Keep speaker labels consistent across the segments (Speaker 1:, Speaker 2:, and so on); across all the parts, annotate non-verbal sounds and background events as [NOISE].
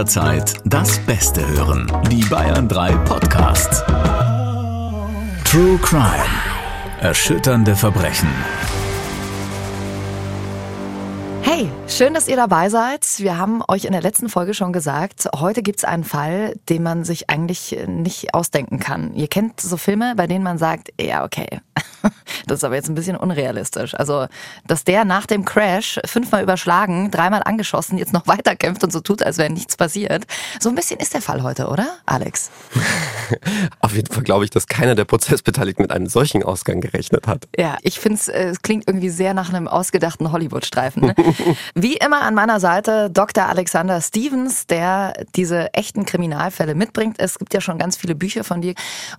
Speaker 1: jederzeit das Beste hören. Die Bayern 3 Podcasts. True Crime. Erschütternde Verbrechen.
Speaker 2: Hey, schön, dass ihr dabei seid. Wir haben euch in der letzten Folge schon gesagt, heute gibt es einen Fall, den man sich eigentlich nicht ausdenken kann. Ihr kennt so Filme, bei denen man sagt, ja, okay, [LAUGHS] das ist aber jetzt ein bisschen unrealistisch. Also, dass der nach dem Crash fünfmal überschlagen, dreimal angeschossen, jetzt noch [LAUGHS] weiterkämpft und so tut, als wäre nichts passiert. So ein bisschen ist der Fall heute, oder, Alex? [LAUGHS]
Speaker 3: Auf jeden Fall glaube ich, dass keiner der Prozessbeteiligten mit einem solchen Ausgang gerechnet hat.
Speaker 2: Ja, ich finde äh, es klingt irgendwie sehr nach einem ausgedachten Hollywood-Streifen. Ne? Wie immer an meiner Seite Dr. Alexander Stevens, der diese echten Kriminalfälle mitbringt. Es gibt ja schon ganz viele Bücher von dir.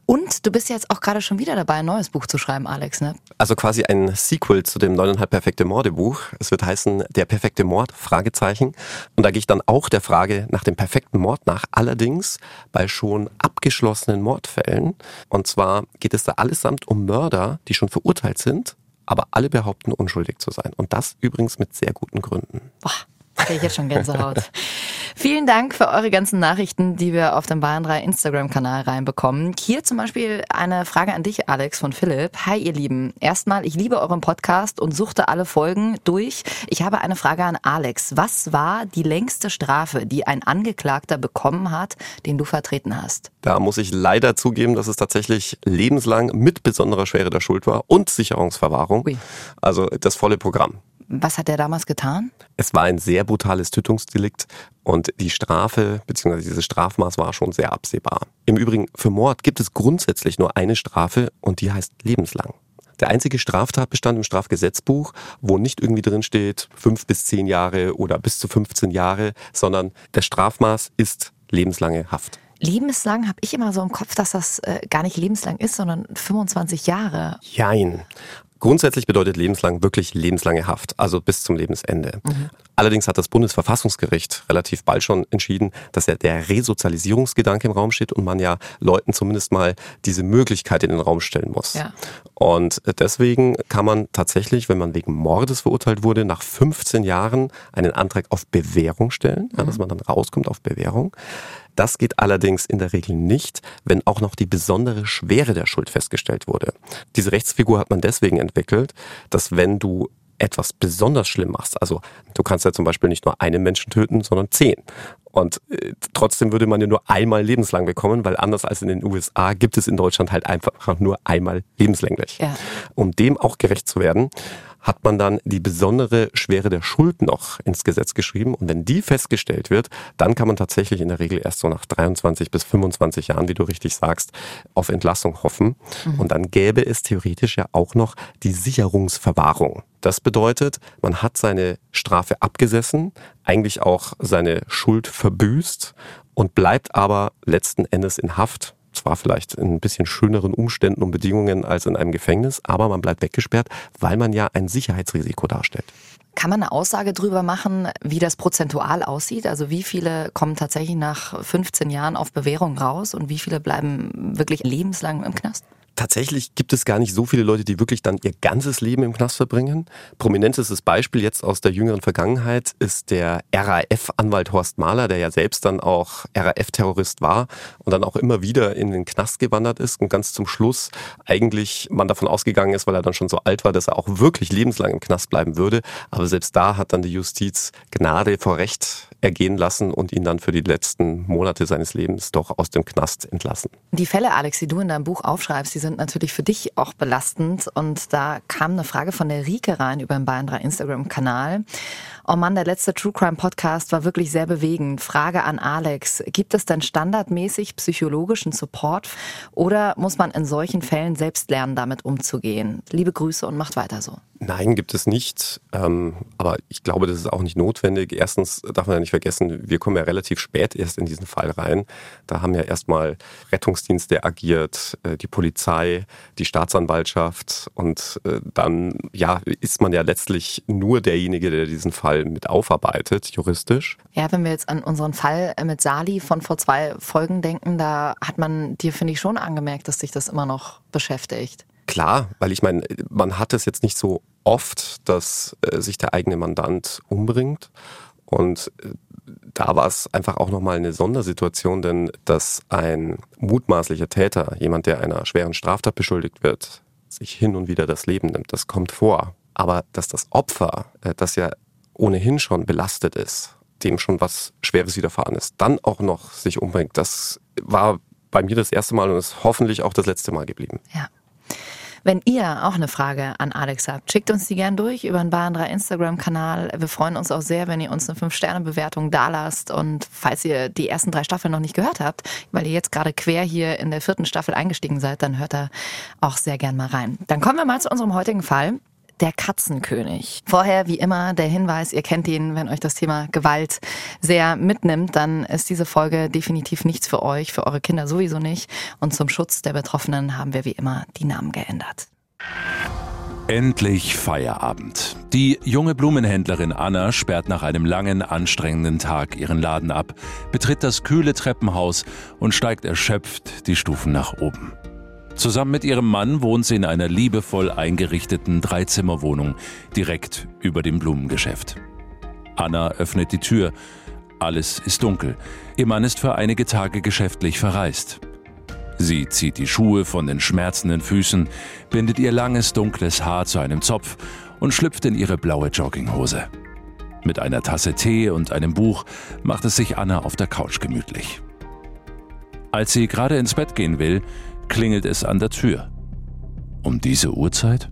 Speaker 2: Und du bist jetzt auch gerade schon wieder dabei, ein neues Buch zu schreiben, Alex, ne?
Speaker 3: Also quasi ein Sequel zu dem neuneinhalb perfekte Morde Buch. Es wird heißen Der perfekte Mord, Fragezeichen. Und da gehe ich dann auch der Frage nach dem perfekten Mord nach, allerdings bei schon abgeschlossenen Mordfällen. Und zwar geht es da allesamt um Mörder, die schon verurteilt sind aber alle behaupten, unschuldig zu sein. Und das übrigens mit sehr guten Gründen.
Speaker 2: Boah, kriege ich jetzt schon Gänsehaut. Vielen Dank für eure ganzen Nachrichten, die wir auf dem Bayern 3 Instagram-Kanal reinbekommen. Hier zum Beispiel eine Frage an dich, Alex von Philipp. Hi, ihr Lieben. Erstmal, ich liebe euren Podcast und suchte alle Folgen durch. Ich habe eine Frage an Alex. Was war die längste Strafe, die ein Angeklagter bekommen hat, den du vertreten hast?
Speaker 3: Da muss ich leider zugeben, dass es tatsächlich lebenslang mit besonderer Schwere der Schuld war und Sicherungsverwahrung. Ui. Also das volle Programm.
Speaker 2: Was hat er damals getan?
Speaker 3: Es war ein sehr brutales Tötungsdelikt und die Strafe bzw. dieses Strafmaß war schon sehr absehbar. Im Übrigen, für Mord gibt es grundsätzlich nur eine Strafe und die heißt lebenslang. Der einzige Straftatbestand im Strafgesetzbuch, wo nicht irgendwie drin steht fünf bis zehn Jahre oder bis zu 15 Jahre, sondern das Strafmaß ist lebenslange Haft.
Speaker 2: Lebenslang habe ich immer so im Kopf, dass das äh, gar nicht lebenslang ist, sondern 25 Jahre.
Speaker 3: Jein. Grundsätzlich bedeutet lebenslang wirklich lebenslange Haft, also bis zum Lebensende. Mhm. Allerdings hat das Bundesverfassungsgericht relativ bald schon entschieden, dass ja der Resozialisierungsgedanke im Raum steht und man ja Leuten zumindest mal diese Möglichkeit in den Raum stellen muss. Ja. Und deswegen kann man tatsächlich, wenn man wegen Mordes verurteilt wurde, nach 15 Jahren einen Antrag auf Bewährung stellen, mhm. ja, dass man dann rauskommt auf Bewährung. Das geht allerdings in der Regel nicht, wenn auch noch die besondere Schwere der Schuld festgestellt wurde. Diese Rechtsfigur hat man deswegen entwickelt, dass wenn du etwas besonders schlimm machst, also du kannst ja zum Beispiel nicht nur einen Menschen töten, sondern zehn. Und äh, trotzdem würde man ja nur einmal lebenslang bekommen, weil anders als in den USA gibt es in Deutschland halt einfach nur einmal lebenslänglich. Ja. Um dem auch gerecht zu werden, hat man dann die besondere Schwere der Schuld noch ins Gesetz geschrieben. Und wenn die festgestellt wird, dann kann man tatsächlich in der Regel erst so nach 23 bis 25 Jahren, wie du richtig sagst, auf Entlassung hoffen. Mhm. Und dann gäbe es theoretisch ja auch noch die Sicherungsverwahrung. Das bedeutet, man hat seine Strafe abgesessen, eigentlich auch seine Schuld verbüßt und bleibt aber letzten Endes in Haft zwar vielleicht in ein bisschen schöneren Umständen und Bedingungen als in einem Gefängnis, aber man bleibt weggesperrt, weil man ja ein Sicherheitsrisiko darstellt.
Speaker 2: Kann man eine Aussage darüber machen, wie das prozentual aussieht? Also wie viele kommen tatsächlich nach 15 Jahren auf Bewährung raus und wie viele bleiben wirklich lebenslang im Knast?
Speaker 3: Tatsächlich gibt es gar nicht so viele Leute, die wirklich dann ihr ganzes Leben im Knast verbringen. Prominentestes Beispiel jetzt aus der jüngeren Vergangenheit ist der RAF-Anwalt Horst Mahler, der ja selbst dann auch RAF-Terrorist war und dann auch immer wieder in den Knast gewandert ist und ganz zum Schluss eigentlich man davon ausgegangen ist, weil er dann schon so alt war, dass er auch wirklich lebenslang im Knast bleiben würde. Aber selbst da hat dann die Justiz Gnade vor Recht ergehen lassen und ihn dann für die letzten Monate seines Lebens doch aus dem Knast entlassen.
Speaker 2: Die Fälle, Alex, die du in deinem Buch aufschreibst, sind natürlich für dich auch belastend. Und da kam eine Frage von der Rike rein über den Bayern 3 Instagram-Kanal. Oh Mann, der letzte True Crime Podcast war wirklich sehr bewegend. Frage an Alex. Gibt es denn standardmäßig psychologischen Support oder muss man in solchen Fällen selbst lernen, damit umzugehen? Liebe Grüße und macht weiter so.
Speaker 3: Nein, gibt es nicht. Ähm, aber ich glaube, das ist auch nicht notwendig. Erstens darf man ja nicht vergessen, wir kommen ja relativ spät erst in diesen Fall rein. Da haben ja erstmal Rettungsdienste agiert, äh, die Polizei, die Staatsanwaltschaft und äh, dann ja ist man ja letztlich nur derjenige, der diesen Fall mit aufarbeitet, juristisch.
Speaker 2: Ja, wenn wir jetzt an unseren Fall mit Sali von vor zwei Folgen denken, da hat man dir, finde ich, schon angemerkt, dass dich das immer noch beschäftigt.
Speaker 3: Klar, weil ich meine, man hat es jetzt nicht so oft, dass äh, sich der eigene Mandant umbringt. Und äh, da war es einfach auch nochmal eine Sondersituation, denn dass ein mutmaßlicher Täter, jemand, der einer schweren Straftat beschuldigt wird, sich hin und wieder das Leben nimmt, das kommt vor. Aber dass das Opfer, äh, das ja ohnehin schon belastet ist, dem schon was Schweres widerfahren ist, dann auch noch sich umbringt, das war bei mir das erste Mal und ist hoffentlich auch das letzte Mal geblieben.
Speaker 2: Ja. Wenn ihr auch eine Frage an Alex habt, schickt uns die gern durch über den Bahn 3 Instagram-Kanal. Wir freuen uns auch sehr, wenn ihr uns eine 5-Sterne-Bewertung dalasst. Und falls ihr die ersten drei Staffeln noch nicht gehört habt, weil ihr jetzt gerade quer hier in der vierten Staffel eingestiegen seid, dann hört da auch sehr gern mal rein. Dann kommen wir mal zu unserem heutigen Fall der Katzenkönig. Vorher, wie immer, der Hinweis, ihr kennt ihn, wenn euch das Thema Gewalt sehr mitnimmt, dann ist diese Folge definitiv nichts für euch, für eure Kinder sowieso nicht. Und zum Schutz der Betroffenen haben wir wie immer die Namen geändert.
Speaker 1: Endlich Feierabend. Die junge Blumenhändlerin Anna sperrt nach einem langen, anstrengenden Tag ihren Laden ab, betritt das kühle Treppenhaus und steigt erschöpft die Stufen nach oben. Zusammen mit ihrem Mann wohnt sie in einer liebevoll eingerichteten Dreizimmerwohnung direkt über dem Blumengeschäft. Anna öffnet die Tür. Alles ist dunkel. Ihr Mann ist für einige Tage geschäftlich verreist. Sie zieht die Schuhe von den schmerzenden Füßen, bindet ihr langes dunkles Haar zu einem Zopf und schlüpft in ihre blaue Jogginghose. Mit einer Tasse Tee und einem Buch macht es sich Anna auf der Couch gemütlich. Als sie gerade ins Bett gehen will, klingelt es an der Tür. Um diese Uhrzeit?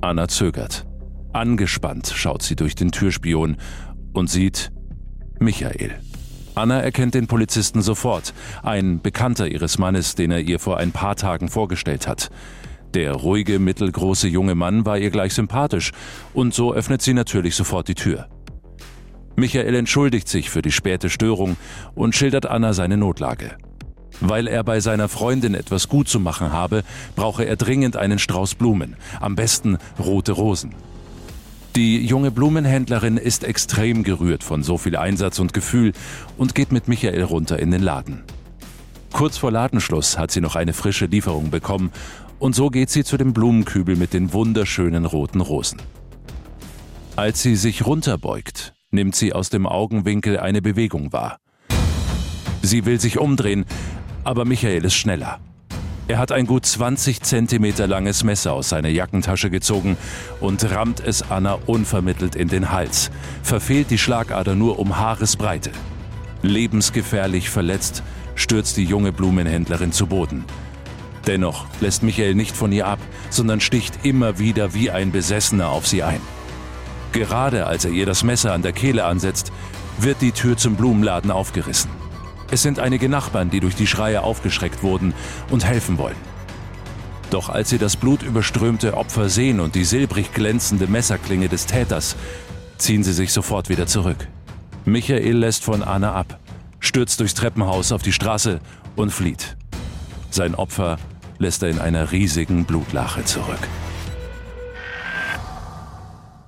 Speaker 1: Anna zögert. Angespannt schaut sie durch den Türspion und sieht Michael. Anna erkennt den Polizisten sofort, ein Bekannter ihres Mannes, den er ihr vor ein paar Tagen vorgestellt hat. Der ruhige, mittelgroße junge Mann war ihr gleich sympathisch, und so öffnet sie natürlich sofort die Tür. Michael entschuldigt sich für die späte Störung und schildert Anna seine Notlage. Weil er bei seiner Freundin etwas gut zu machen habe, brauche er dringend einen Strauß Blumen, am besten rote Rosen. Die junge Blumenhändlerin ist extrem gerührt von so viel Einsatz und Gefühl und geht mit Michael runter in den Laden. Kurz vor Ladenschluss hat sie noch eine frische Lieferung bekommen und so geht sie zu dem Blumenkübel mit den wunderschönen roten Rosen. Als sie sich runterbeugt, nimmt sie aus dem Augenwinkel eine Bewegung wahr. Sie will sich umdrehen, aber Michael ist schneller. Er hat ein gut 20 Zentimeter langes Messer aus seiner Jackentasche gezogen und rammt es Anna unvermittelt in den Hals, verfehlt die Schlagader nur um Haaresbreite. Lebensgefährlich verletzt stürzt die junge Blumenhändlerin zu Boden. Dennoch lässt Michael nicht von ihr ab, sondern sticht immer wieder wie ein Besessener auf sie ein. Gerade als er ihr das Messer an der Kehle ansetzt, wird die Tür zum Blumenladen aufgerissen. Es sind einige Nachbarn, die durch die Schreie aufgeschreckt wurden und helfen wollen. Doch als sie das blutüberströmte Opfer sehen und die silbrig glänzende Messerklinge des Täters, ziehen sie sich sofort wieder zurück. Michael lässt von Anna ab, stürzt durchs Treppenhaus auf die Straße und flieht. Sein Opfer lässt er in einer riesigen Blutlache zurück.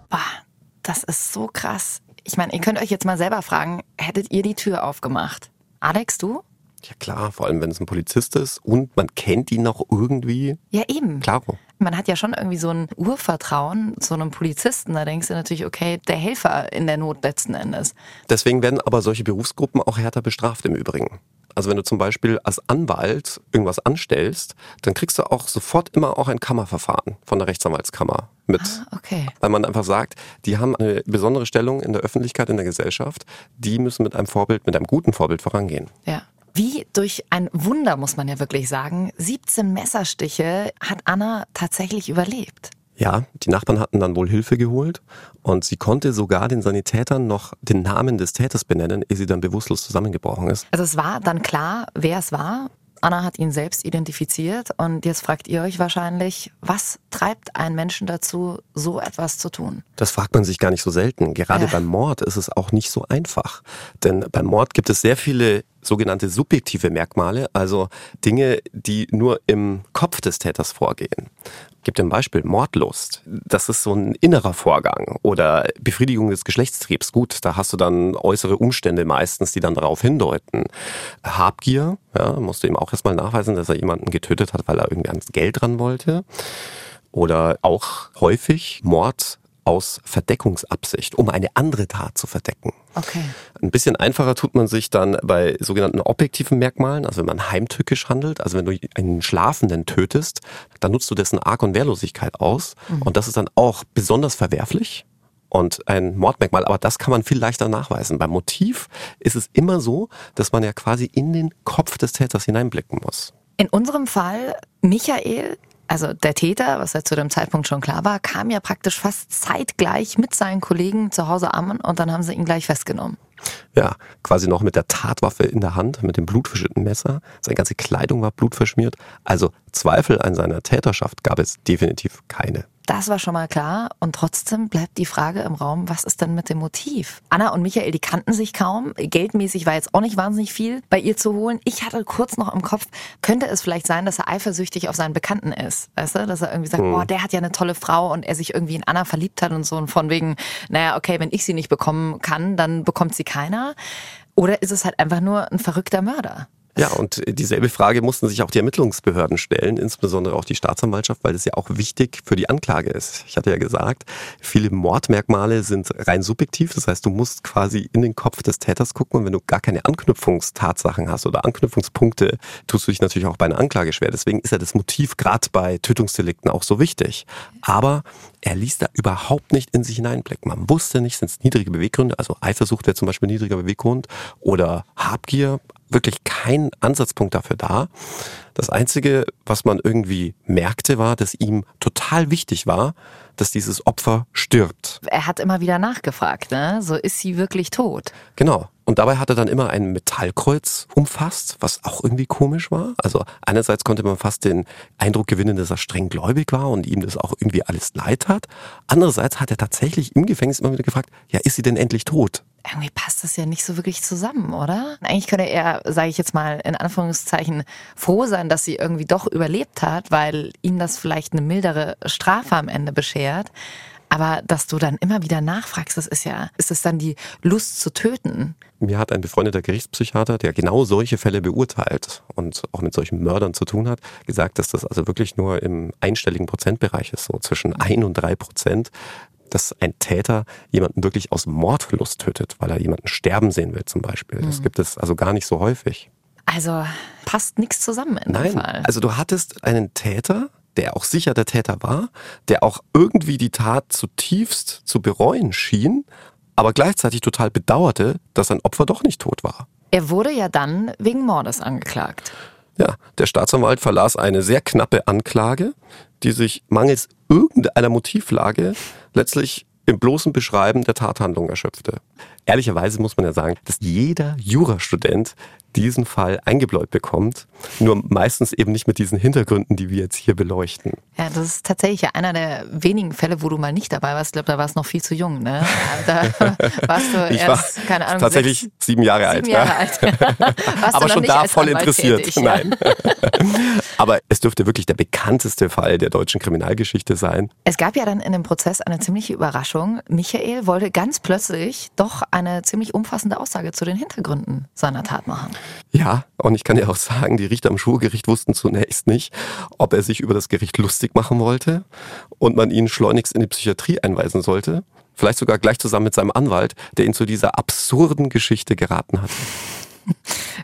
Speaker 2: Bah, das ist so krass. Ich meine, ihr könnt euch jetzt mal selber fragen, hättet ihr die Tür aufgemacht? Alex, du?
Speaker 3: Ja klar, vor allem wenn es ein Polizist ist und man kennt ihn noch irgendwie.
Speaker 2: Ja, eben.
Speaker 3: Klaro.
Speaker 2: Man hat ja schon irgendwie so ein Urvertrauen zu einem Polizisten. Da denkst du natürlich, okay, der Helfer in der Not letzten Endes.
Speaker 3: Deswegen werden aber solche Berufsgruppen auch härter bestraft im Übrigen. Also wenn du zum Beispiel als Anwalt irgendwas anstellst, dann kriegst du auch sofort immer auch ein Kammerverfahren von der Rechtsanwaltskammer mit.
Speaker 2: Ah, okay.
Speaker 3: Weil man einfach sagt, die haben eine besondere Stellung in der Öffentlichkeit, in der Gesellschaft. Die müssen mit einem Vorbild, mit einem guten Vorbild vorangehen.
Speaker 2: Ja. Wie durch ein Wunder, muss man ja wirklich sagen, 17 Messerstiche hat Anna tatsächlich überlebt.
Speaker 3: Ja, die Nachbarn hatten dann wohl Hilfe geholt und sie konnte sogar den Sanitätern noch den Namen des Täters benennen, ehe sie dann bewusstlos zusammengebrochen ist.
Speaker 2: Also es war dann klar, wer es war. Anna hat ihn selbst identifiziert und jetzt fragt ihr euch wahrscheinlich, was treibt einen Menschen dazu, so etwas zu tun?
Speaker 3: Das fragt man sich gar nicht so selten. Gerade
Speaker 2: Ja.
Speaker 3: beim Mord ist es auch nicht so einfach. Denn beim Mord gibt es sehr viele sogenannte subjektive Merkmale, also Dinge, die nur im Kopf des Täters vorgehen. Dir ein Beispiel, Mordlust. Das ist so ein innerer Vorgang. Oder Befriedigung des Geschlechtstriebs. Gut, da hast du dann äußere Umstände meistens, die dann darauf hindeuten. Habgier, ja, musst du ihm auch erstmal nachweisen, dass er jemanden getötet hat, weil er irgendwie ans Geld ran wollte. Oder auch häufig Mord aus Verdeckungsabsicht, um eine andere Tat zu verdecken.
Speaker 2: Okay.
Speaker 3: Ein bisschen einfacher tut man sich dann bei sogenannten objektiven Merkmalen, also wenn man heimtückisch handelt, also wenn du einen Schlafenden tötest, dann nutzt du dessen Arg- und Wehrlosigkeit aus. Mhm. Und das ist dann auch besonders verwerflich und ein Mordmerkmal, aber das kann man viel leichter nachweisen. Beim Motiv ist es immer so, dass man ja quasi in den Kopf des Täters hineinblicken muss.
Speaker 2: In unserem Fall, Michael, also der Täter, was ja zu dem Zeitpunkt schon klar war, kam ja praktisch fast zeitgleich mit seinen Kollegen zu Hause an und dann haben sie ihn gleich festgenommen.
Speaker 3: Ja, quasi noch mit der Tatwaffe in der Hand, mit dem blutverschütteten Messer. Seine ganze Kleidung war blutverschmiert. Also Zweifel an seiner Täterschaft gab es definitiv keine.
Speaker 2: Das war schon mal klar. Und trotzdem bleibt die Frage im Raum, was ist denn mit dem Motiv? Anna und Michael, die kannten sich kaum. Geldmäßig war jetzt auch nicht wahnsinnig viel bei ihr zu holen. Ich hatte kurz noch im Kopf, könnte es vielleicht sein, dass er eifersüchtig auf seinen Bekannten ist? Weißt du, dass er irgendwie sagt, hm. oh, der hat ja eine tolle Frau und er sich irgendwie in Anna verliebt hat und so und von wegen, naja, okay, wenn ich sie nicht bekommen kann, dann bekommt sie keiner. Oder ist es halt einfach nur ein verrückter Mörder?
Speaker 3: Ja, und dieselbe Frage mussten sich auch die Ermittlungsbehörden stellen, insbesondere auch die Staatsanwaltschaft, weil das ja auch wichtig für die Anklage ist. Ich hatte ja gesagt, viele Mordmerkmale sind rein subjektiv. Das heißt, du musst quasi in den Kopf des Täters gucken und wenn du gar keine Anknüpfungstatsachen hast oder Anknüpfungspunkte, tust du dich natürlich auch bei einer Anklage schwer. Deswegen ist ja das Motiv gerade bei Tötungsdelikten auch so wichtig. Aber er ließ da überhaupt nicht in sich hineinblicken. Man wusste nicht, sind es niedrige Beweggründe, also Eifersucht wäre zum Beispiel niedriger Beweggrund oder Habgier, wirklich kein Ansatzpunkt dafür da. Das Einzige, was man irgendwie merkte, war, dass ihm total wichtig war, dass dieses Opfer stirbt.
Speaker 2: Er hat immer wieder nachgefragt, ne? So ist sie wirklich tot.
Speaker 3: Genau. Und dabei hat er dann immer ein Metallkreuz umfasst, was auch irgendwie komisch war. Also einerseits konnte man fast den Eindruck gewinnen, dass er streng gläubig war und ihm das auch irgendwie alles leid hat. Andererseits hat er tatsächlich im Gefängnis immer wieder gefragt, ja, ist sie denn endlich tot?
Speaker 2: Irgendwie passt das ja nicht so wirklich zusammen, oder? Eigentlich könnte er, sage ich jetzt mal in Anführungszeichen, froh sein, dass sie irgendwie doch überlebt hat, weil ihm das vielleicht eine mildere Strafe am Ende beschert. Aber dass du dann immer wieder nachfragst, das ist ja, ist es dann die Lust zu töten?
Speaker 3: Mir hat ein befreundeter Gerichtspsychiater, der genau solche Fälle beurteilt und auch mit solchen Mördern zu tun hat, gesagt, dass das also wirklich nur im einstelligen Prozentbereich ist, so zwischen ein und drei Prozent, dass ein Täter jemanden wirklich aus Mordlust tötet, weil er jemanden sterben sehen will zum Beispiel. Das mhm. gibt es also gar nicht so häufig.
Speaker 2: Also passt nichts zusammen in
Speaker 3: Nein,
Speaker 2: dem Fall.
Speaker 3: Also du hattest einen Täter, der auch sicher der Täter war, der auch irgendwie die Tat zutiefst zu bereuen schien, aber gleichzeitig total bedauerte, dass sein Opfer doch nicht tot war.
Speaker 2: Er wurde ja dann wegen Mordes angeklagt.
Speaker 3: Ja, der Staatsanwalt verlas eine sehr knappe Anklage, die sich mangels irgendeiner Motivlage letztlich im bloßen Beschreiben der Tathandlung erschöpfte. Ehrlicherweise muss man ja sagen, dass jeder Jurastudent diesen Fall eingebläut bekommt, nur meistens eben nicht mit diesen Hintergründen, die wir jetzt hier beleuchten.
Speaker 2: Ja, das ist tatsächlich ja einer der wenigen Fälle, wo du mal nicht dabei warst. Ich glaube, da warst du noch viel zu jung. Ne? Da [LAUGHS] warst du
Speaker 3: ich erst, war keine Ahnung, tatsächlich sechs, sieben Jahre alt. Jahre ja. alt. [LAUGHS] Aber schon da voll interessiert. Tätig, ja. Nein. [LAUGHS] Aber es dürfte wirklich der bekannteste Fall der deutschen Kriminalgeschichte sein.
Speaker 2: Es gab ja dann in dem Prozess eine ziemliche Überraschung. Michael wollte ganz plötzlich doch eine ziemlich umfassende Aussage zu den Hintergründen seiner Tat machen.
Speaker 3: Ja, und ich kann ja auch sagen, die Richter am Schulgericht wussten zunächst nicht, ob er sich über das Gericht lustig machen wollte und man ihn schleunigst in die Psychiatrie einweisen sollte. Vielleicht sogar gleich zusammen mit seinem Anwalt, der ihn zu dieser absurden Geschichte geraten hat.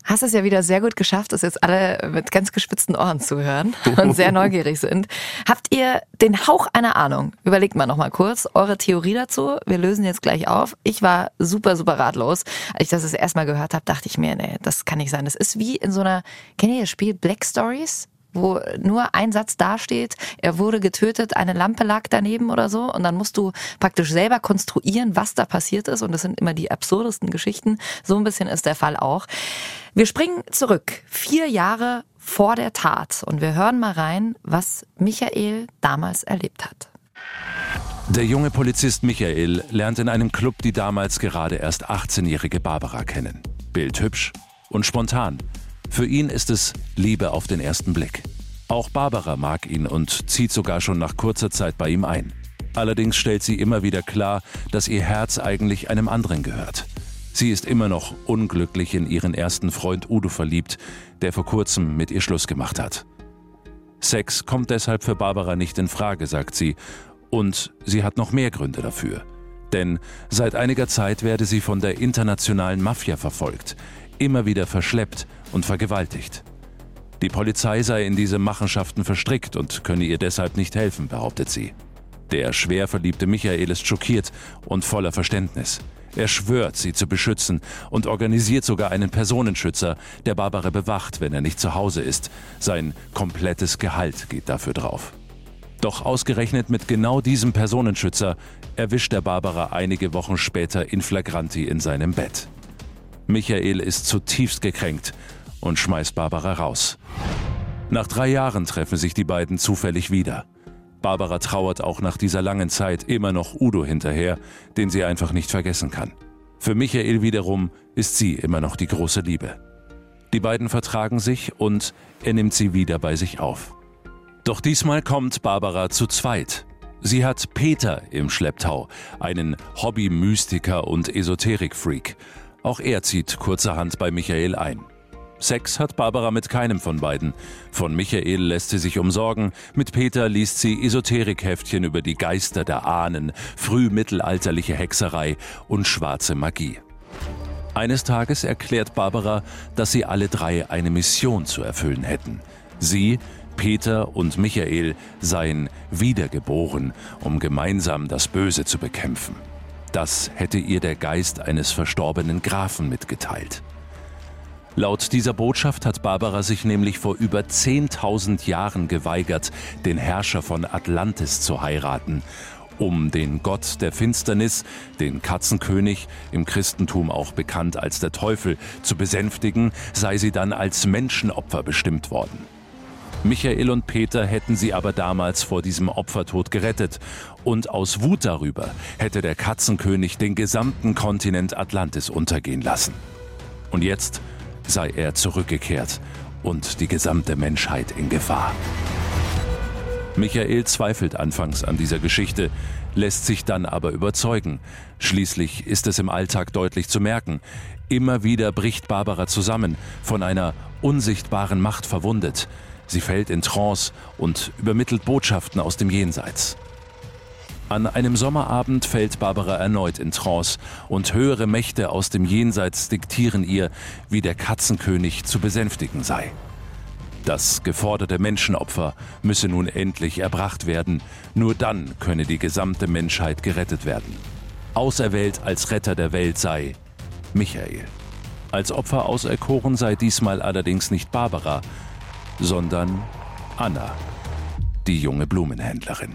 Speaker 2: Hast es ja wieder sehr gut geschafft, dass jetzt alle mit ganz gespitzten Ohren zuhören und sehr [LAUGHS] neugierig sind. Habt ihr den Hauch einer Ahnung? Überlegt mal noch mal kurz eure Theorie dazu. Wir lösen jetzt gleich auf. Ich war super, super ratlos. Als ich das das erste Mal gehört habe, dachte ich mir, nee, das kann nicht sein. Das ist wie in so einer, kennt ihr das Spiel Black Stories? Wo nur ein Satz dasteht, er wurde getötet, eine Lampe lag daneben oder so und dann musst du praktisch selber konstruieren, was da passiert ist und das sind immer die absurdesten Geschichten. So ein bisschen ist der Fall auch. Wir springen zurück, vier Jahre vor der Tat und wir hören mal rein, was Michael damals erlebt hat.
Speaker 1: Der junge Polizist Michael lernt in einem Club die damals gerade erst 18-jährige Barbara kennen. Bildhübsch und spontan. Für ihn ist es Liebe auf den ersten Blick. Auch Barbara mag ihn und zieht sogar schon nach kurzer Zeit bei ihm ein. Allerdings stellt sie immer wieder klar, dass ihr Herz eigentlich einem anderen gehört. Sie ist immer noch unglücklich in ihren ersten Freund Udo verliebt, der vor kurzem mit ihr Schluss gemacht hat. Sex kommt deshalb für Barbara nicht in Frage, sagt sie, Und sie hat noch mehr Gründe dafür. Denn seit einiger Zeit werde sie von der internationalen Mafia verfolgt, immer wieder verschleppt und vergewaltigt. Die Polizei sei in diese Machenschaften verstrickt und könne ihr deshalb nicht helfen, behauptet sie. Der schwer verliebte Michael ist schockiert und voller Verständnis. Er schwört, sie zu beschützen und organisiert sogar einen Personenschützer, der Barbara bewacht, wenn er nicht zu Hause ist. Sein komplettes Gehalt geht dafür drauf. Doch ausgerechnet mit genau diesem Personenschützer erwischt er Barbara einige Wochen später in flagranti in seinem Bett. Michael ist zutiefst gekränkt und schmeißt Barbara raus. Nach drei Jahren treffen sich die beiden zufällig wieder. Barbara trauert auch nach dieser langen Zeit immer noch Udo hinterher, den sie einfach nicht vergessen kann. Für Michael wiederum ist sie immer noch die große Liebe. Die beiden vertragen sich und er nimmt sie wieder bei sich auf. Doch diesmal kommt Barbara zu zweit. Sie hat Peter im Schlepptau, einen Hobby-Mystiker und Esoterik-Freak. Auch er zieht kurzerhand bei Michael ein. Sex hat Barbara mit keinem von beiden. Von Michael lässt sie sich umsorgen, mit Peter liest sie Esoterikhäftchen über die Geister der Ahnen, frühmittelalterliche Hexerei und schwarze Magie. Eines Tages erklärt Barbara, dass sie alle drei eine Mission zu erfüllen hätten. Sie, Peter und Michael seien wiedergeboren, um gemeinsam das Böse zu bekämpfen. Das hätte ihr der Geist eines verstorbenen Grafen mitgeteilt. Laut dieser Botschaft hat Barbara sich nämlich vor über 10.000 Jahren geweigert, den Herrscher von Atlantis zu heiraten, um den Gott der Finsternis, den Katzenkönig, im Christentum auch bekannt als der Teufel, zu besänftigen, sei sie dann als Menschenopfer bestimmt worden. Michael und Peter hätten sie aber damals vor diesem Opfertod gerettet und aus Wut darüber hätte der Katzenkönig den gesamten Kontinent Atlantis untergehen lassen. Und jetzt sei er zurückgekehrt und die gesamte Menschheit in Gefahr. Michael zweifelt anfangs an dieser Geschichte, lässt sich dann aber überzeugen. Schließlich ist es im Alltag deutlich zu merken. Immer wieder bricht Barbara zusammen, von einer unsichtbaren Macht verwundet. Sie fällt in Trance und übermittelt Botschaften aus dem Jenseits. An einem Sommerabend fällt Barbara erneut in Trance und höhere Mächte aus dem Jenseits diktieren ihr, wie der Katzenkönig zu besänftigen sei. Das geforderte Menschenopfer müsse nun endlich erbracht werden, nur dann könne die gesamte Menschheit gerettet werden. Auserwählt als Retter der Welt sei Michael. Als Opfer auserkoren sei diesmal allerdings nicht Barbara, sondern Anna, die junge Blumenhändlerin.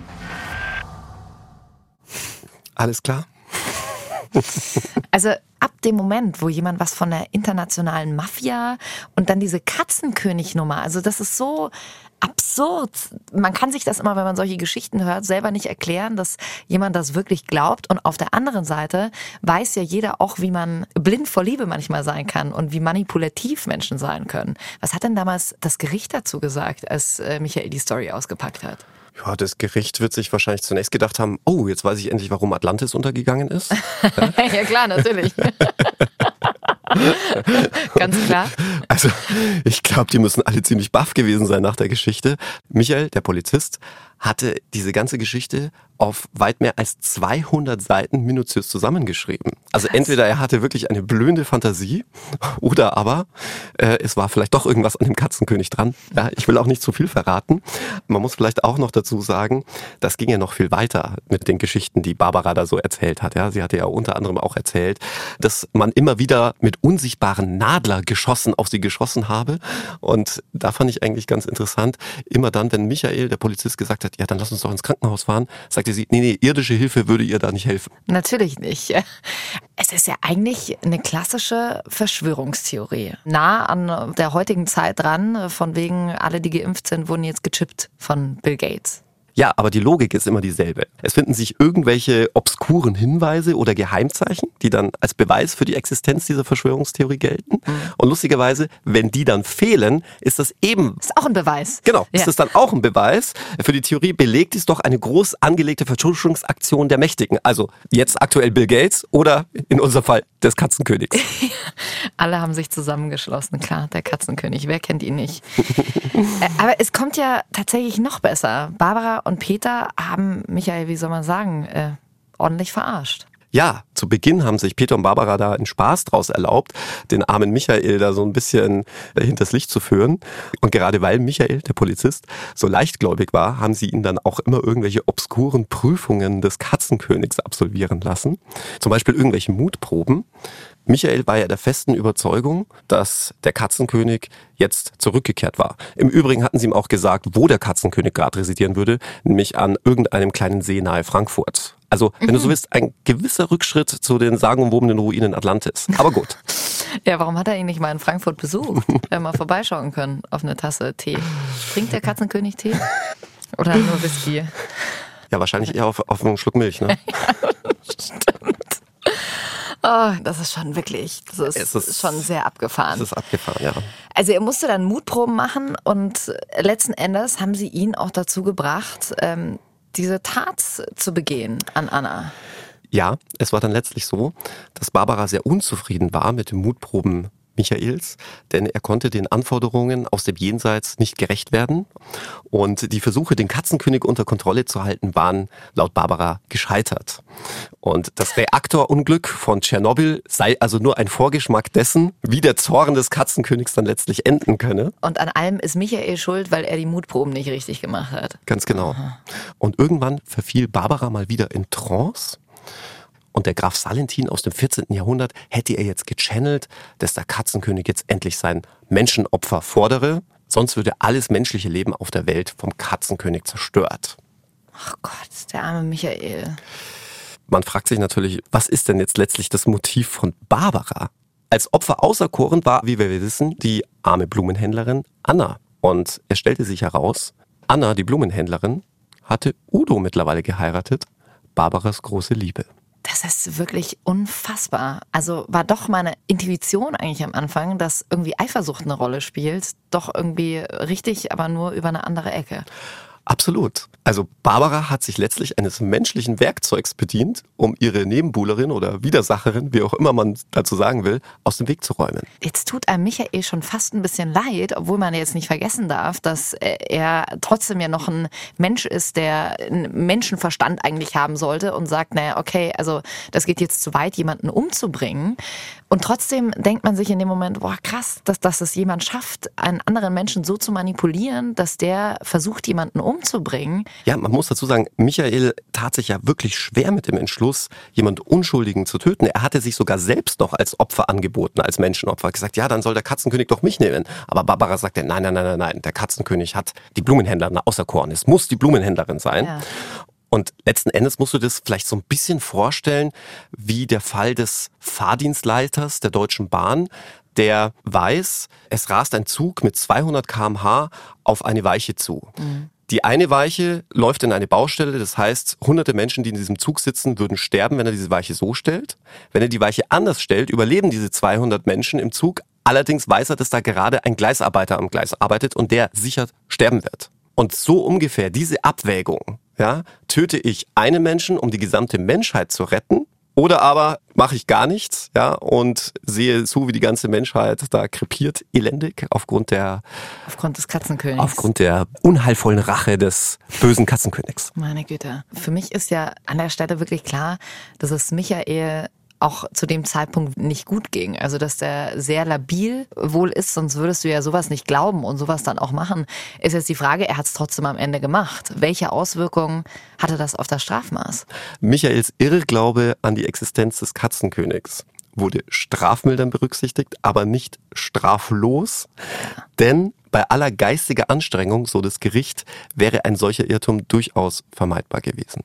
Speaker 3: Alles klar? [LAUGHS]
Speaker 2: Also ab dem Moment, wo jemand was von der internationalen Mafia und dann diese Katzenkönig-Nummer, also das ist so absurd. Man kann sich das immer, wenn man solche Geschichten hört, selber nicht erklären, dass jemand das wirklich glaubt. Und auf der anderen Seite weiß ja jeder auch, wie man blind vor Liebe manchmal sein kann und wie manipulativ Menschen sein können. Was hat denn damals das Gericht dazu gesagt, als äh, Michael die Story ausgepackt hat?
Speaker 3: Ja, das Gericht wird sich wahrscheinlich zunächst gedacht haben, oh, jetzt weiß ich endlich, warum Atlantis untergegangen ist. [LAUGHS]
Speaker 2: ja, klar, natürlich. [LAUGHS] Ganz klar.
Speaker 3: Also, ich glaube, die müssen alle ziemlich baff gewesen sein nach der Geschichte. Michael, der Polizist, hatte diese ganze Geschichte auf weit mehr als 200 Seiten minutiös zusammengeschrieben. Also entweder er hatte wirklich eine blühende Fantasie oder aber äh, es war vielleicht doch irgendwas an dem Katzenkönig dran. Ja, ich will auch nicht zu viel verraten. Man muss vielleicht auch noch dazu sagen, das ging ja noch viel weiter mit den Geschichten, die Barbara da so erzählt hat. Ja, sie hatte ja unter anderem auch erzählt, dass man immer wieder mit unsichtbaren Nadler geschossen auf sie geschossen habe. Und da fand ich eigentlich ganz interessant, immer dann, wenn Michael, der Polizist, gesagt hat, ja, dann lass uns doch ins Krankenhaus fahren, sagte sie, nee, nee, irdische Hilfe würde ihr da nicht helfen.
Speaker 2: Natürlich nicht. [LAUGHS] Es ist ja eigentlich eine klassische Verschwörungstheorie. Nah an der heutigen Zeit dran, von wegen alle, die geimpft sind, wurden jetzt gechippt von Bill Gates.
Speaker 3: Ja, aber die Logik ist immer dieselbe. Es finden sich irgendwelche obskuren Hinweise oder Geheimzeichen, die dann als Beweis für die Existenz dieser Verschwörungstheorie gelten. Mhm. Und lustigerweise, wenn die dann fehlen, ist das eben.
Speaker 2: Ist auch ein Beweis.
Speaker 3: Genau, ja. ist das dann auch ein Beweis. Für die Theorie belegt ist doch eine groß angelegte Vertuschungsaktion der Mächtigen. Also jetzt aktuell Bill Gates oder in unserem Fall des Katzenkönigs. [LAUGHS]
Speaker 2: Alle haben sich zusammengeschlossen. Klar, der Katzenkönig. Wer kennt ihn nicht? [LAUGHS] Äh, aber es kommt ja tatsächlich noch besser. Barbara und Peter haben Michael, wie soll man sagen, äh, ordentlich verarscht.
Speaker 3: Ja, zu Beginn haben sich Peter und Barbara da einen Spaß draus erlaubt, den armen Michael da so ein bisschen äh, hinters Licht zu führen. Und gerade weil Michael, der Polizist, so leichtgläubig war, haben sie ihn dann auch immer irgendwelche obskuren Prüfungen des Katzenkönigs absolvieren lassen. Zum Beispiel irgendwelche Mutproben. Michael war ja der festen Überzeugung, dass der Katzenkönig jetzt zurückgekehrt war. Im Übrigen hatten sie ihm auch gesagt, wo der Katzenkönig gerade residieren würde, nämlich an irgendeinem kleinen See nahe Frankfurt. Also, wenn mhm. du so mhm. willst, ein gewisser Rückschritt zu den sagenumwobenen Ruinen Atlantis. Aber gut. [LAUGHS]
Speaker 2: ja, warum hat er ihn nicht mal in Frankfurt besucht? [LAUGHS] Wir mal vorbeischauen können auf eine Tasse Tee. Trinkt der Katzenkönig Tee? Oder nur Whisky?
Speaker 3: Ja, wahrscheinlich eher auf, auf einen Schluck Milch, ne? [LAUGHS] ja,
Speaker 2: stimmt. Oh, das ist schon wirklich, das ist, ist, schon sehr abgefahren.
Speaker 3: Das ist abgefahren, ja.
Speaker 2: Also er musste dann Mutproben machen und letzten Endes haben sie ihn auch dazu gebracht, ähm, diese Tat zu begehen an Anna.
Speaker 3: Ja, es war dann letztlich so, dass Barbara sehr unzufrieden war mit den Mutproben Michaels, denn er konnte den Anforderungen aus dem Jenseits nicht gerecht werden. Und die Versuche, den Katzenkönig unter Kontrolle zu halten, waren laut Barbara gescheitert. Und das Reaktorunglück von Tschernobyl sei also nur ein Vorgeschmack dessen, wie der Zorn des Katzenkönigs dann letztlich enden könne.
Speaker 2: Und an allem ist Michael schuld, weil er die Mutproben nicht richtig gemacht hat.
Speaker 3: Ganz genau. Aha. Und irgendwann verfiel Barbara mal wieder in Trance und der Graf Salentin aus dem 14. Jahrhundert hätte er jetzt gechannelt, dass der Katzenkönig jetzt endlich sein Menschenopfer fordere, sonst würde alles menschliche Leben auf der Welt vom Katzenkönig zerstört.
Speaker 2: Ach Gott, der arme Michael.
Speaker 3: Man fragt sich natürlich, was ist denn jetzt letztlich das Motiv von Barbara? Als Opfer auserkoren war, wie wir wissen, die arme Blumenhändlerin Anna. Und es stellte sich heraus, Anna, die Blumenhändlerin, hatte Udo mittlerweile geheiratet, Barbaras große Liebe.
Speaker 2: Das ist wirklich unfassbar. Also war doch meine Intuition eigentlich am Anfang, dass irgendwie Eifersucht eine Rolle spielt, doch irgendwie richtig, aber nur über eine andere Ecke.
Speaker 3: Absolut. Also Barbara hat sich letztlich eines menschlichen Werkzeugs bedient, um ihre Nebenbuhlerin oder Widersacherin, wie auch immer man dazu sagen will, aus dem Weg zu räumen.
Speaker 2: Jetzt tut einem Michael schon fast ein bisschen leid, obwohl man jetzt nicht vergessen darf, dass er trotzdem ja noch ein Mensch ist, der einen Menschenverstand eigentlich haben sollte und sagt, naja, okay, also das geht jetzt zu weit, jemanden umzubringen. Und trotzdem denkt man sich in dem Moment, boah, krass, dass, dass es jemand schafft, einen anderen Menschen so zu manipulieren, dass der versucht, jemanden umzubringen.
Speaker 3: Ja, man muss dazu sagen, Michael tat sich ja wirklich schwer mit dem Entschluss, jemand Unschuldigen zu töten. Er hatte sich sogar selbst noch als Opfer angeboten, als Menschenopfer. Gesagt, ja, dann soll der Katzenkönig doch mich nehmen. Aber Barbara sagte, nein, nein, nein, nein, nein, der Katzenkönig hat die Blumenhändlerin auserkoren. Es muss die Blumenhändlerin sein. Ja. Und letzten Endes musst du das vielleicht so ein bisschen vorstellen, wie der Fall des Fahrdienstleiters der Deutschen Bahn, der weiß, es rast ein Zug mit 200 kmh auf eine Weiche zu. Mhm. Die eine Weiche läuft in eine Baustelle, das heißt, hunderte Menschen, die in diesem Zug sitzen, würden sterben, wenn er diese Weiche so stellt. Wenn er die Weiche anders stellt, überleben diese 200 Menschen im Zug. Allerdings weiß er, dass da gerade ein Gleisarbeiter am Gleis arbeitet und der sicher sterben wird. Und so ungefähr diese Abwägung ja, töte ich einen Menschen, um die gesamte Menschheit zu retten? Oder aber mache ich gar nichts, ja, und sehe zu, wie die ganze Menschheit da krepiert, elendig, aufgrund der
Speaker 2: aufgrund des Katzenkönigs.
Speaker 3: Aufgrund der unheilvollen Rache des bösen Katzenkönigs.
Speaker 2: Meine Güte. Für mich ist ja an der Stelle wirklich klar, dass es Michael auch zu dem Zeitpunkt nicht gut ging. Also dass der sehr labil wohl ist, sonst würdest du ja sowas nicht glauben und sowas dann auch machen. Ist jetzt die Frage, er hat es trotzdem am Ende gemacht. Welche Auswirkungen hatte das auf das Strafmaß?
Speaker 3: Michaels Irrglaube an die Existenz des Katzenkönigs wurde strafmildern berücksichtigt, aber nicht straflos. Denn bei aller geistiger Anstrengung, so das Gericht, wäre ein solcher Irrtum durchaus vermeidbar gewesen.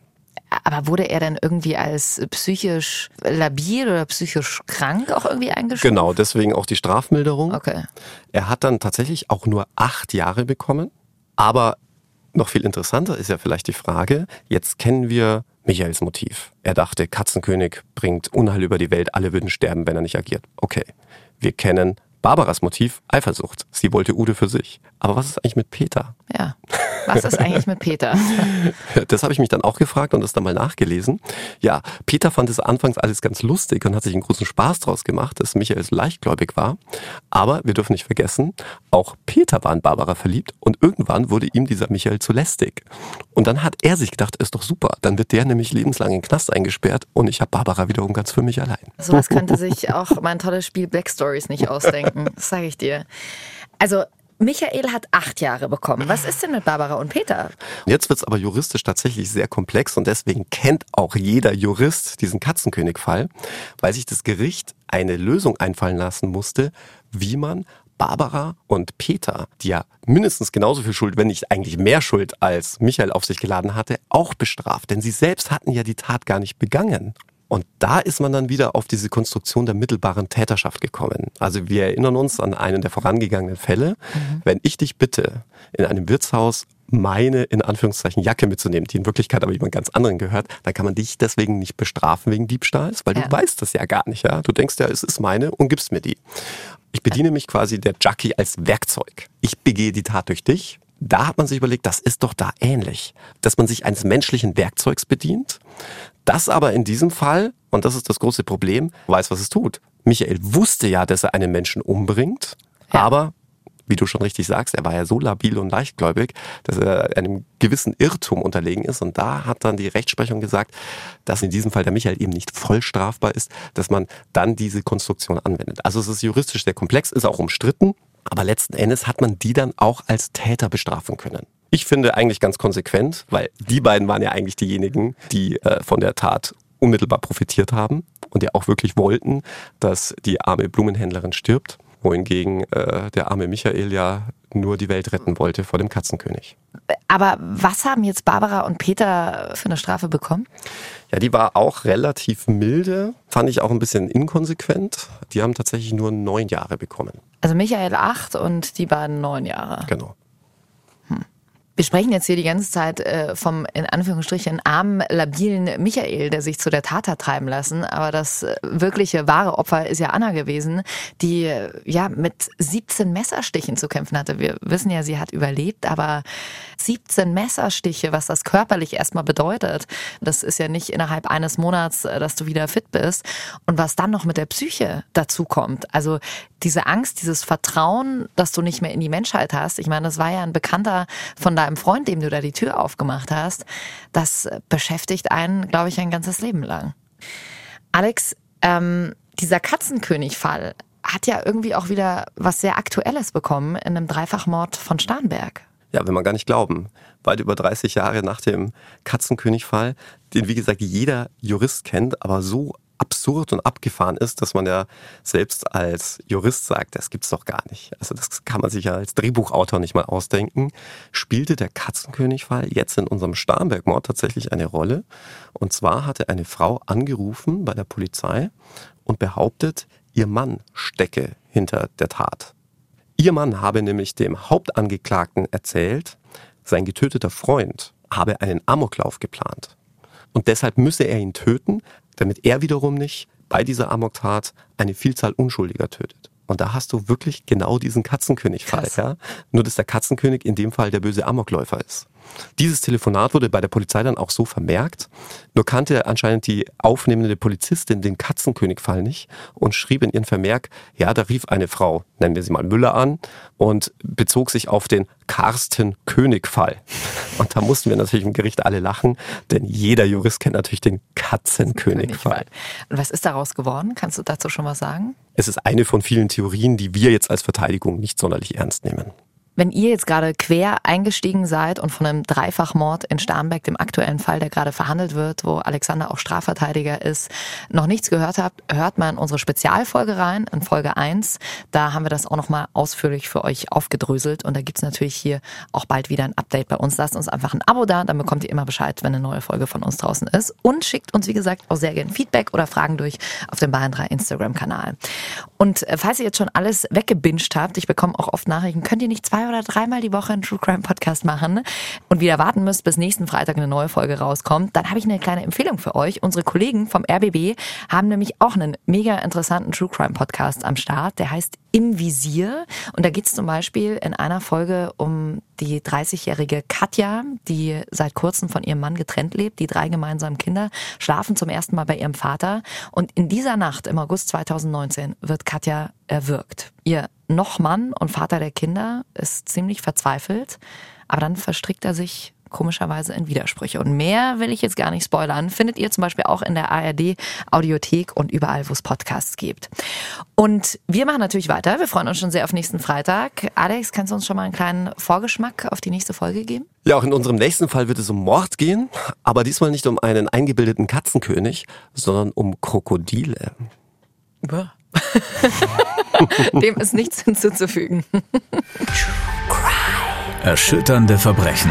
Speaker 2: Aber wurde er denn irgendwie als psychisch labil oder psychisch krank auch irgendwie eingestuft?
Speaker 3: Genau, deswegen auch die Strafmilderung.
Speaker 2: Okay.
Speaker 3: Er hat dann tatsächlich auch nur acht Jahre bekommen. Aber noch viel interessanter ist ja vielleicht die Frage, jetzt kennen wir Michaels Motiv. Er dachte, Katzenkönig bringt Unheil über die Welt, alle würden sterben, wenn er nicht agiert. Okay. Wir kennen Barbaras Motiv, Eifersucht. Sie wollte Ude für sich. Aber was ist eigentlich mit Peter?
Speaker 2: Ja. Was ist eigentlich mit Peter? [LAUGHS]
Speaker 3: Das habe ich mich dann auch gefragt und das dann mal nachgelesen. Ja, Peter fand es anfangs alles ganz lustig und hat sich einen großen Spaß draus gemacht, dass Michael so leichtgläubig war. Aber wir dürfen nicht vergessen, auch Peter war in Barbara verliebt und irgendwann wurde ihm dieser Michael zu lästig. Und dann hat er sich gedacht, ist doch super, dann wird der nämlich lebenslang in den Knast eingesperrt und ich habe Barbara wiederum ganz für mich allein.
Speaker 2: Sowas könnte sich auch mein tolles Spiel Black Stories nicht ausdenken, das [LAUGHS] sage ich dir. Also Michael hat acht Jahre bekommen. Was ist denn mit Barbara und Peter?
Speaker 3: Jetzt wird es aber juristisch tatsächlich sehr komplex und deswegen kennt auch jeder Jurist diesen Katzenkönig-Fall, weil sich das Gericht eine Lösung einfallen lassen musste, wie man Barbara und Peter, die ja mindestens genauso viel Schuld, wenn nicht eigentlich mehr Schuld als Michael auf sich geladen hatte, auch bestraft. Denn sie selbst hatten ja die Tat gar nicht begangen. Und da ist man dann wieder auf diese Konstruktion der mittelbaren Täterschaft gekommen. Also wir erinnern uns an einen der vorangegangenen Fälle. Mhm. Wenn ich dich bitte, in einem Wirtshaus meine, in Anführungszeichen, Jacke mitzunehmen, die in Wirklichkeit aber jemand ganz anderen gehört, dann kann man dich deswegen nicht bestrafen wegen Diebstahls, weil ja. du weißt das ja gar nicht. Ja? Du denkst ja, es ist meine und gibst mir die. Ich bediene mich quasi der Jackie als Werkzeug. Ich begehe die Tat durch dich. Da hat man sich überlegt, das ist doch da ähnlich, dass man sich eines menschlichen Werkzeugs bedient, das aber in diesem Fall, und das ist das große Problem, weiß, was es tut. Michael wusste ja, dass er einen Menschen umbringt, ja. aber wie du schon richtig sagst, er war ja so labil und leichtgläubig, dass er einem gewissen Irrtum unterlegen ist. Und da hat dann die Rechtsprechung gesagt, dass in diesem Fall der Michael eben nicht voll strafbar ist, dass man dann diese Konstruktion anwendet. Also es ist juristisch sehr komplex, ist auch umstritten, aber letzten Endes hat man die dann auch als Täter bestrafen können. Ich finde eigentlich ganz konsequent, weil die beiden waren ja eigentlich diejenigen, die äh, von der Tat unmittelbar profitiert haben und ja auch wirklich wollten, dass die arme Blumenhändlerin stirbt, wohingegen äh, der arme Michael ja nur die Welt retten wollte vor dem Katzenkönig.
Speaker 2: Aber was haben jetzt Barbara und Peter für eine Strafe bekommen?
Speaker 3: Ja, die war auch relativ milde, fand ich auch ein bisschen inkonsequent. Die haben tatsächlich nur neun Jahre bekommen.
Speaker 2: Also Michael acht und die beiden neun Jahre.
Speaker 3: Genau.
Speaker 2: Wir sprechen jetzt hier die ganze Zeit äh, vom in Anführungsstrichen armen, labilen Michael, der sich zu der Tat hat treiben lassen. Aber das äh, wirkliche wahre Opfer ist ja Anna gewesen, die äh, ja mit 17 Messerstichen zu kämpfen hatte. Wir wissen ja, sie hat überlebt, aber 17 Messerstiche, was das körperlich erstmal bedeutet, das ist ja nicht innerhalb eines Monats, dass du wieder fit bist. Und was dann noch mit der Psyche dazu kommt. Also diese Angst, dieses Vertrauen, dass du nicht mehr in die Menschheit hast. Ich meine, das war ja ein Bekannter von deinem Freund, dem du da die Tür aufgemacht hast. Das beschäftigt einen, glaube ich, ein ganzes Leben lang. Alex, ähm, dieser Katzenkönig-Fall hat ja irgendwie auch wieder was sehr Aktuelles bekommen in einem Dreifachmord von Starnberg.
Speaker 3: Ja, will man gar nicht glauben. Weit über 30 Jahre nach dem Katzenkönig-Fall, den wie gesagt jeder Jurist kennt, aber so absurd und abgefahren ist, dass man ja selbst als Jurist sagt, das gibt's doch gar nicht. Also das kann man sich ja als Drehbuchautor nicht mal ausdenken. Spielte der Katzenkönig-Fall jetzt in unserem Starnberg-Mord tatsächlich eine Rolle? Und zwar hatte eine Frau angerufen bei der Polizei und behauptet, ihr Mann stecke hinter der Tat. Ihr Mann habe nämlich dem Hauptangeklagten erzählt, sein getöteter Freund habe einen Amoklauf geplant. Und deshalb müsse er ihn töten, damit er wiederum nicht bei dieser Amoktat eine Vielzahl Unschuldiger tötet. Und da hast du wirklich genau diesen Katzenkönig-Fall, ja. Nur, dass der Katzenkönig in dem Fall der böse Amokläufer ist. Dieses Telefonat wurde bei der Polizei dann auch so vermerkt. Nur kannte anscheinend die aufnehmende Polizistin den Katzenkönig-Fall nicht und schrieb in ihren Vermerk, ja, da rief eine Frau, nennen wir sie mal Müller an, und bezog sich auf den Karsten-König-Fall. Und da mussten wir natürlich im Gericht alle lachen, denn jeder Jurist kennt natürlich den Katzenkönig-Fall.
Speaker 2: Und was ist daraus geworden? Kannst du dazu schon was sagen?
Speaker 3: Es ist eine von vielen Theorien, die wir jetzt als Verteidigung nicht sonderlich ernst nehmen.
Speaker 2: Wenn ihr jetzt gerade quer eingestiegen seid und von einem Dreifachmord in Starnberg, dem aktuellen Fall, der gerade verhandelt wird, wo Alexander auch Strafverteidiger ist, noch nichts gehört habt, hört mal in unsere Spezialfolge rein, in Folge 1. Da haben wir das auch nochmal ausführlich für euch aufgedröselt und da gibt's natürlich hier auch bald wieder ein Update bei uns. Lasst uns einfach ein Abo da, dann bekommt ihr immer Bescheid, wenn eine neue Folge von uns draußen ist und schickt uns, wie gesagt, auch sehr gerne Feedback oder Fragen durch auf dem Bayern 3 Instagram-Kanal. Und äh, falls ihr jetzt schon alles weggebinged habt, ich bekomme auch oft Nachrichten, könnt ihr nicht zwei oder dreimal die Woche einen True Crime Podcast machen und wieder warten müsst, bis nächsten Freitag eine neue Folge rauskommt, dann habe ich eine kleine Empfehlung für euch. Unsere Kollegen vom RBB haben nämlich auch einen mega interessanten True Crime Podcast am Start. Der heißt Im Visier und da geht es zum Beispiel in einer Folge um die 30-jährige Katja, die seit kurzem von ihrem Mann getrennt lebt. Die drei gemeinsamen Kinder schlafen zum ersten Mal bei ihrem Vater. Und in dieser Nacht im August 2019 wird Katja erwürgt. Ihr noch Mann und Vater der Kinder ist ziemlich verzweifelt, aber dann verstrickt er sich komischerweise in Widersprüche. Und mehr will ich jetzt gar nicht spoilern. Findet ihr zum Beispiel auch in der ARD Audiothek und überall, wo es Podcasts gibt. Und wir machen natürlich weiter. Wir freuen uns schon sehr auf nächsten Freitag. Alex, kannst du uns schon mal einen kleinen Vorgeschmack auf die nächste Folge geben?
Speaker 3: Ja, auch in unserem nächsten Fall wird es um Mord gehen, aber diesmal nicht um einen eingebildeten Katzenkönig, sondern um Krokodile. [LAUGHS]
Speaker 2: Dem ist nichts hinzuzufügen.
Speaker 4: Erschütternde Verbrechen.